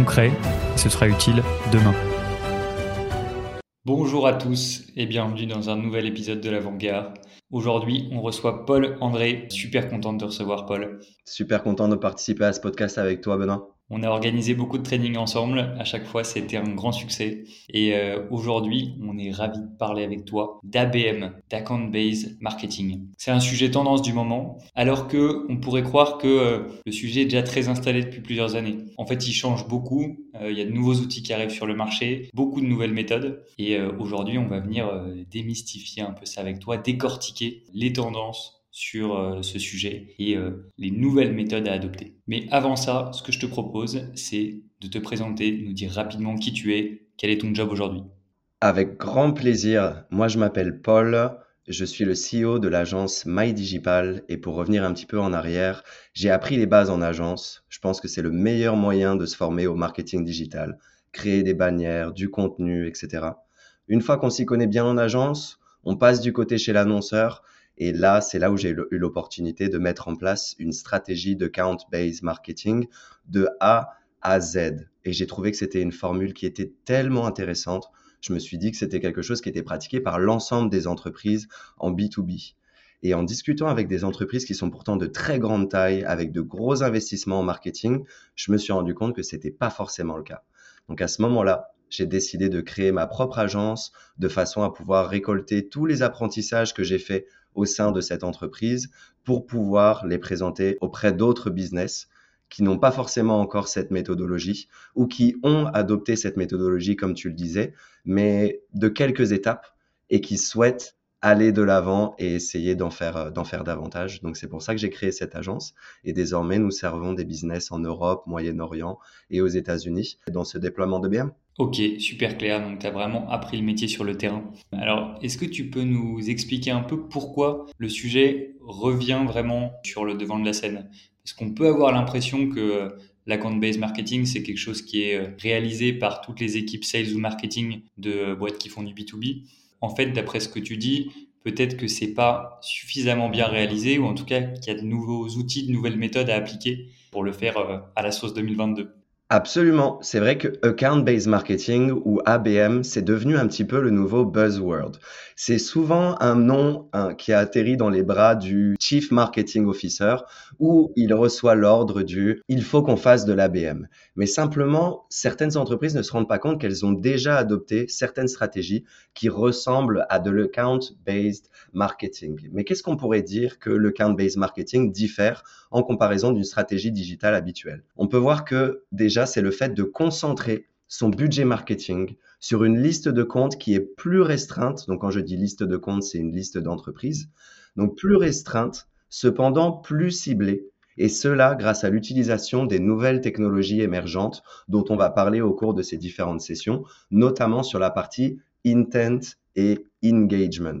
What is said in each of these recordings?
concret, et ce sera utile demain. Bonjour à tous et bienvenue dans un nouvel épisode de l'Avant-Garde. Aujourd'hui, on reçoit Paul André. Super content de te recevoir, Paul. Super content de participer à ce podcast avec toi, Benoît. On a organisé beaucoup de trainings ensemble. À chaque fois, c'était un grand succès. Et euh, aujourd'hui, on est ravi de parler avec toi d'ABM, d'Account Based Marketing. C'est un sujet tendance du moment, alors que on pourrait croire que euh, le sujet est déjà très installé depuis plusieurs années. En fait, il change beaucoup. Euh, il y a de nouveaux outils qui arrivent sur le marché, beaucoup de nouvelles méthodes. Et aujourd'hui, on va venir démystifier un peu ça avec toi, décortiquer les tendances sur euh, ce sujet et euh, les nouvelles méthodes à adopter. Mais avant ça, ce que je te propose, c'est de te présenter, nous dire rapidement qui tu es, quel est ton job aujourd'hui. Avec grand plaisir. Moi, je m'appelle Paul. Je suis le CEO de l'agence MyDigital et pour revenir un petit peu en arrière, j'ai appris les bases en agence. Je pense que c'est le meilleur moyen de se former au marketing digital, créer des bannières, du contenu, etc. Une fois qu'on s'y connaît bien en agence, on passe du côté chez l'annonceur et là, c'est là où j'ai eu l'opportunité de mettre en place une stratégie de count-based marketing de A à Z. Et j'ai trouvé que c'était une formule qui était tellement intéressante. Je me suis dit que c'était quelque chose qui était pratiqué par l'ensemble des entreprises en B2B. Et en discutant avec des entreprises qui sont pourtant de très grande taille, avec de gros investissements en marketing, je me suis rendu compte que c'était pas forcément le cas. Donc à ce moment-là, j'ai décidé de créer ma propre agence de façon à pouvoir récolter tous les apprentissages que j'ai faits au sein de cette entreprise pour pouvoir les présenter auprès d'autres business qui n'ont pas forcément encore cette méthodologie ou qui ont adopté cette méthodologie, comme tu le disais, mais de quelques étapes et qui souhaitent aller de l'avant et essayer d'en faire, d'en faire davantage. Donc c'est pour ça que j'ai créé cette agence et désormais nous servons des business en Europe, Moyen-Orient et aux États-Unis dans ce déploiement de biens. Ok, super clair. Donc, tu as vraiment appris le métier sur le terrain. Alors, est-ce que tu peux nous expliquer un peu pourquoi le sujet revient vraiment sur le devant de la scène? Parce qu'on peut avoir l'impression que l'account-based marketing, c'est quelque chose qui est réalisé par toutes les équipes sales ou marketing de boîtes qui font du B2B. En fait, d'après ce que tu dis, peut-être que c'est pas suffisamment bien réalisé ou en tout cas qu'il y a de nouveaux outils, de nouvelles méthodes à appliquer pour le faire euh, à la sauce 2022. Absolument. C'est vrai que Account-Based Marketing ou ABM, c'est devenu un petit peu le nouveau buzzword. C'est souvent un nom qui a atterri dans les bras du Chief Marketing Officer où il reçoit l'ordre du il faut qu'on fasse de l'ABM. Mais simplement, certaines entreprises ne se rendent pas compte qu'elles ont déjà adopté certaines stratégies qui ressemblent à de l'account-based marketing. Mais qu'est-ce qu'on pourrait dire que le account-based marketing diffère en comparaison d'une stratégie digitale habituelle? On peut voir que déjà c'est le fait de concentrer son budget marketing sur une liste de comptes qui est plus restreinte. Donc, quand je dis liste de comptes, c'est une liste d'entreprises. Donc, plus restreinte, cependant plus ciblée. Et cela grâce à l'utilisation des nouvelles technologies émergentes dont on va parler au cours de ces différentes sessions, notamment sur la partie intent et engagement.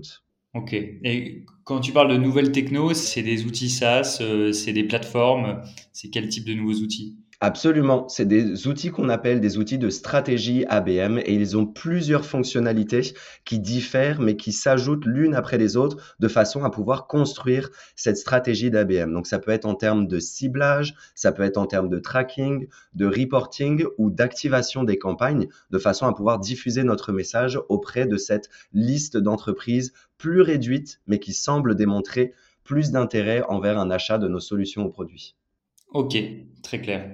Ok. Et quand tu parles de nouvelles techno, c'est des outils SaaS, euh, c'est des plateformes, c'est quel type de nouveaux outils? Absolument, c'est des outils qu'on appelle des outils de stratégie ABM et ils ont plusieurs fonctionnalités qui diffèrent mais qui s'ajoutent l'une après les autres de façon à pouvoir construire cette stratégie d'ABM. Donc ça peut être en termes de ciblage, ça peut être en termes de tracking, de reporting ou d'activation des campagnes de façon à pouvoir diffuser notre message auprès de cette liste d'entreprises plus réduite mais qui semble démontrer plus d'intérêt envers un achat de nos solutions ou produits. Ok, très clair.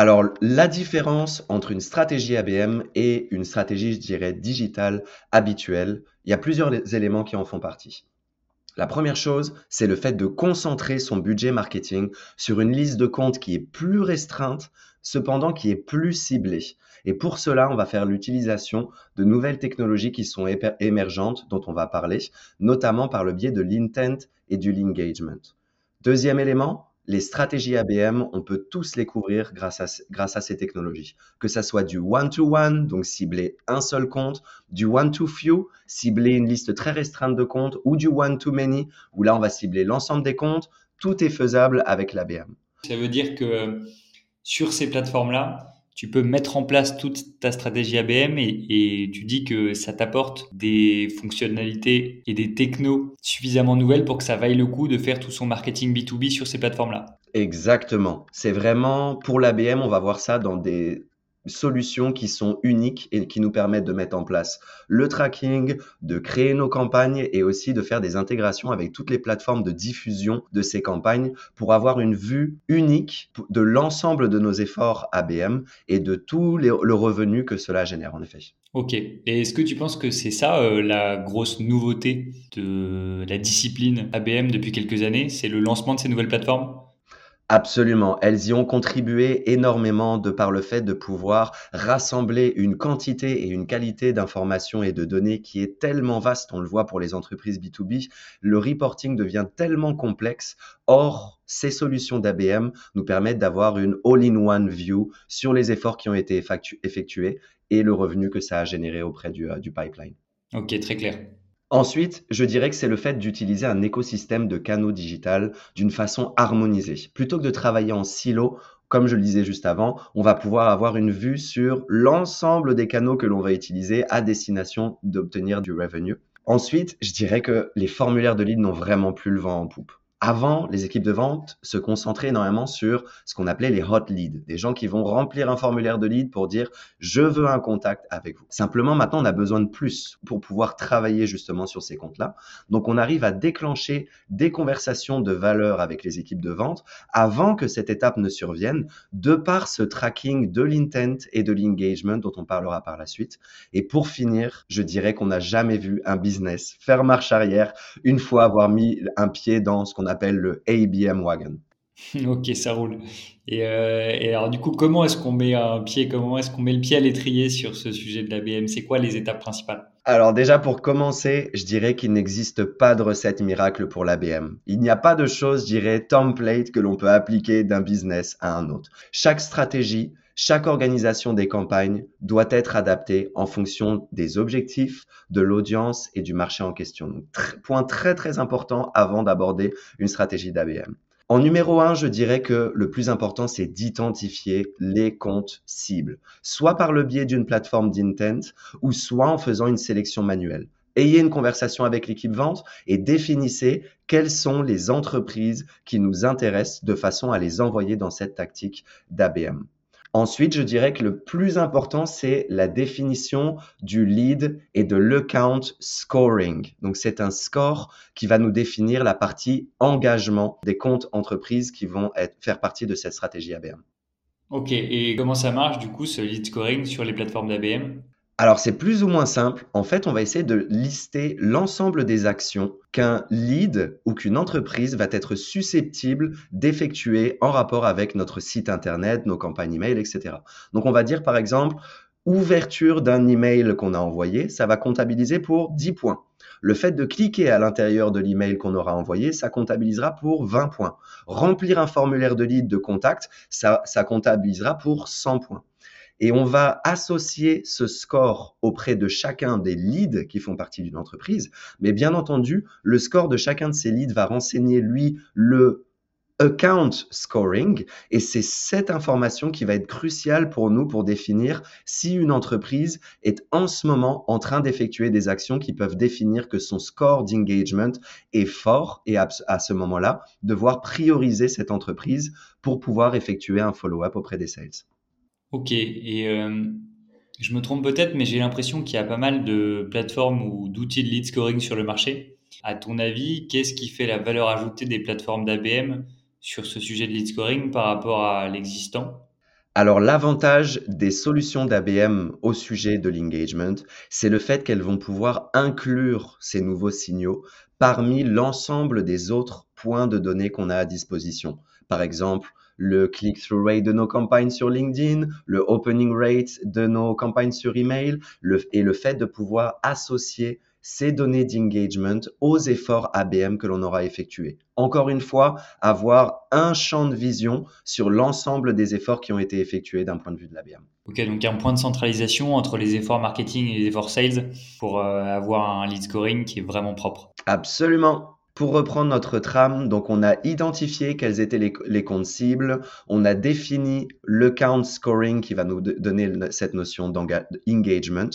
Alors, la différence entre une stratégie ABM et une stratégie, je dirais, digitale habituelle, il y a plusieurs éléments qui en font partie. La première chose, c'est le fait de concentrer son budget marketing sur une liste de comptes qui est plus restreinte, cependant qui est plus ciblée. Et pour cela, on va faire l'utilisation de nouvelles technologies qui sont émergentes, dont on va parler, notamment par le biais de l'intent et du l'engagement. Deuxième élément, les stratégies ABM, on peut tous les couvrir grâce à, ces technologies. Que ça soit du one-to-one, donc cibler un seul compte, du one-to-few, cibler une liste très restreinte de comptes, ou du one-to-many, où là, on va cibler l'ensemble des comptes. Tout est faisable avec l'ABM. Ça veut dire que sur ces plateformes-là, tu peux mettre en place toute ta stratégie ABM et, tu dis que ça t'apporte des fonctionnalités et des technos suffisamment nouvelles pour que ça vaille le coup de faire tout son marketing B2B sur ces plateformes-là. Exactement. C'est vraiment pour l'ABM, on va voir ça dans des solutions qui sont uniques et qui nous permettent de mettre en place le tracking, de créer nos campagnes et aussi de faire des intégrations avec toutes les plateformes de diffusion de ces campagnes pour avoir une vue unique de l'ensemble de nos efforts ABM et de tout le revenu que cela génère en effet. Ok. Et est-ce que tu penses que c'est ça euh, la grosse nouveauté de la discipline ABM depuis quelques années? C'est le lancement de ces nouvelles plateformes? Absolument. Elles y ont contribué énormément de par le fait de pouvoir rassembler une quantité et une qualité d'informations et de données qui est tellement vaste. On le voit pour les entreprises B2B. Le reporting devient tellement complexe. Or, ces solutions d'ABM nous permettent d'avoir une all-in-one view sur les efforts qui ont été effectués et le revenu que ça a généré auprès du, euh, du pipeline. Ok, très clair. Ensuite, je dirais que c'est le fait d'utiliser un écosystème de canaux digital d'une façon harmonisée. Plutôt que de travailler en silo, comme je le disais juste avant, on va pouvoir avoir une vue sur l'ensemble des canaux que l'on va utiliser à destination d'obtenir du revenue. Ensuite, je dirais que les formulaires de lead n'ont vraiment plus le vent en poupe. Avant, les équipes de vente se concentraient énormément sur ce qu'on appelait les hot leads, des gens qui vont remplir un formulaire de lead pour dire je veux un contact avec vous. Simplement, maintenant, on a besoin de plus pour pouvoir travailler justement sur ces comptes-là. Donc, on arrive à déclencher des conversations de valeur avec les équipes de vente avant que cette étape ne survienne, de par ce tracking de l'intent et de l'engagement dont on parlera par la suite. Et pour finir, je dirais qu'on n'a jamais vu un business faire marche arrière une fois avoir mis un pied dans ce qu'on appelle le ABM Wagon. ok, ça roule. Euh, et, alors du coup, comment est-ce qu'on met un pied, comment est-ce qu'on met le pied à l'étrier sur ce sujet de l'ABM C'est quoi les étapes principales? Alors déjà pour commencer, je dirais qu'il n'existe pas de recette miracle pour l'ABM. Il n'y a pas de chose, je dirais, template que l'on peut appliquer d'un business à un autre. Chaque stratégie, chaque organisation des campagnes doit être adaptée en fonction des objectifs, de l'audience et du marché en question. point très très important avant d'aborder une stratégie d'ABM. En numéro un, je dirais que le plus important, c'est d'identifier les comptes cibles, soit par le biais d'une plateforme d'intent ou soit en faisant une sélection manuelle. Ayez une conversation avec l'équipe vente et définissez quelles sont les entreprises qui nous intéressent de façon à les envoyer dans cette tactique d'ABM. Ensuite, je dirais que le plus important, c'est la définition du lead et de l'account scoring. Donc, c'est un score qui va nous définir la partie engagement des comptes entreprises qui vont faire partie de cette stratégie ABM. Ok, et comment ça marche du coup ce lead scoring sur les plateformes d'ABM alors c'est plus ou moins simple. En fait, on va essayer de lister l'ensemble des actions qu'un lead ou qu'une entreprise va être susceptible d'effectuer en rapport avec notre site internet, nos campagnes email, etc. Donc on va dire par exemple ouverture d'un email qu'on a envoyé, ça va comptabiliser pour 10 points. Le fait de cliquer à l'intérieur de l'email qu'on aura envoyé, ça comptabilisera pour 20 points. Remplir un formulaire de lead de contact, ça, ça comptabilisera pour 100 points et on va associer ce score auprès de chacun des leads qui font partie d'une entreprise. Mais bien entendu, le score de chacun de ces leads va renseigner, lui, le account scoring et c'est cette information qui va être cruciale pour nous pour définir si une entreprise est en ce moment en train d'effectuer des actions qui peuvent définir que son score d'engagement est fort et à ce moment-là, devoir prioriser cette entreprise pour pouvoir effectuer un follow-up auprès des sales. Ok, et euh, je me trompe peut-être, mais j'ai l'impression qu'il y a pas mal de plateformes ou d'outils de lead scoring sur le marché. À ton avis, qu'est-ce qui fait la valeur ajoutée des plateformes d'ABM sur ce sujet de lead scoring par rapport à l'existant? Alors l'avantage des solutions d'ABM au sujet de l'engagement, c'est le fait qu'elles vont pouvoir inclure ces nouveaux signaux parmi l'ensemble des autres points de données qu'on a à disposition. Par exemple, le click-through rate de nos campagnes sur LinkedIn, le opening rate de nos campagnes sur email, le, et le fait de pouvoir associer ces données d'engagement aux efforts ABM que l'on aura effectués. Encore une fois, avoir un champ de vision sur l'ensemble des efforts qui ont été effectués d'un point de vue de l'ABM. Ok, donc il y a un point de centralisation entre les efforts marketing et les efforts sales pour euh, avoir un lead scoring qui est vraiment propre. Absolument. Pour reprendre notre trame, donc on a identifié quels étaient les, comptes cibles, on a défini le count scoring qui va nous donner cette notion d'engagement.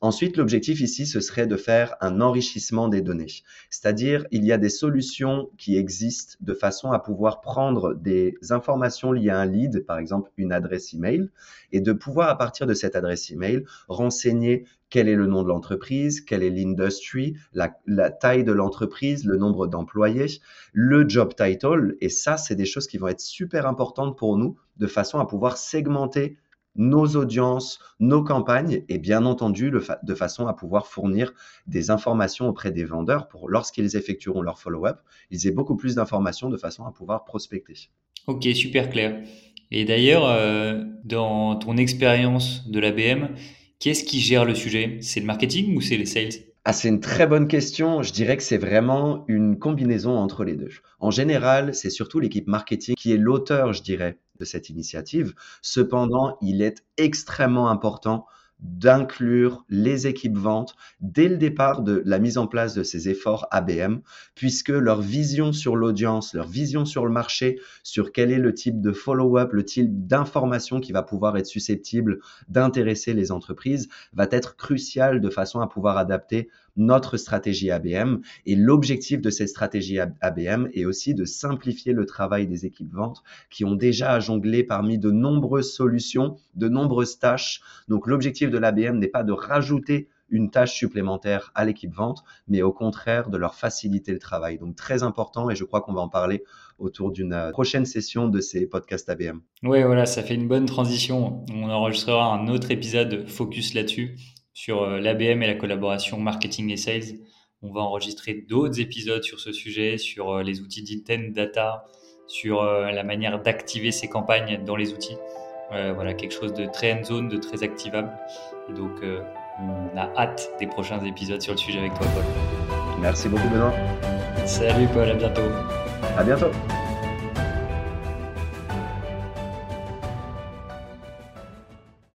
Ensuite, l'objectif ici, ce serait de faire un enrichissement des données. C'est-à-dire, il y a des solutions qui existent de façon à pouvoir prendre des informations liées à un lead, par exemple une adresse email, et de pouvoir, à partir de cette adresse email, renseigner quel est le nom de l'entreprise, quelle est l'industrie, la, la, taille de l'entreprise, le nombre d'employés, le job title. Et ça, c'est des choses qui vont être super importantes pour nous de façon à pouvoir segmenter nos audiences, nos campagnes et bien entendu de façon à pouvoir fournir des informations auprès des vendeurs pour lorsqu'ils effectueront leur follow-up, ils aient beaucoup plus d'informations de façon à pouvoir prospecter. Ok, super clair. Et d'ailleurs, euh, dans ton expérience de l'ABM, qu'est-ce qui gère le sujet? C'est le marketing ou c'est les sales? Ah, c'est une très bonne question. Je dirais que c'est vraiment une combinaison entre les deux. En général, c'est surtout l'équipe marketing qui est l'auteur, je dirais, de cette initiative. Cependant, il est extrêmement important d'inclure les équipes ventes dès le départ de la mise en place de ces efforts ABM, puisque leur vision sur l'audience, leur vision sur le marché, sur quel est le type de follow-up, le type d'information qui va pouvoir être susceptible d'intéresser les entreprises, va être crucial de façon à pouvoir adapter notre stratégie ABM. Et l'objectif de cette stratégie ABM est aussi de simplifier le travail des équipes ventes qui ont déjà à jongler parmi de nombreuses solutions, de nombreuses tâches. Donc l'objectif de l'ABM n'est pas de rajouter une tâche supplémentaire à l'équipe vente, mais au contraire de leur faciliter le travail. Donc très important et je crois qu'on va en parler autour d'une euh, prochaine session de ces podcasts ABM. Oui, voilà, ça fait une bonne transition. On enregistrera un autre épisode focus là-dessus sur euh, l'ABM et la collaboration marketing et sales. On va enregistrer d'autres épisodes sur ce sujet, sur euh, les outils d'intent data, sur euh, la manière d'activer ces campagnes dans les outils. voilà, quelque chose de très zone, de très activable. Et donc, on a hâte des prochains épisodes sur le sujet avec toi, Paul. Merci beaucoup, Benoît. Salut, Paul, à bientôt. À bientôt.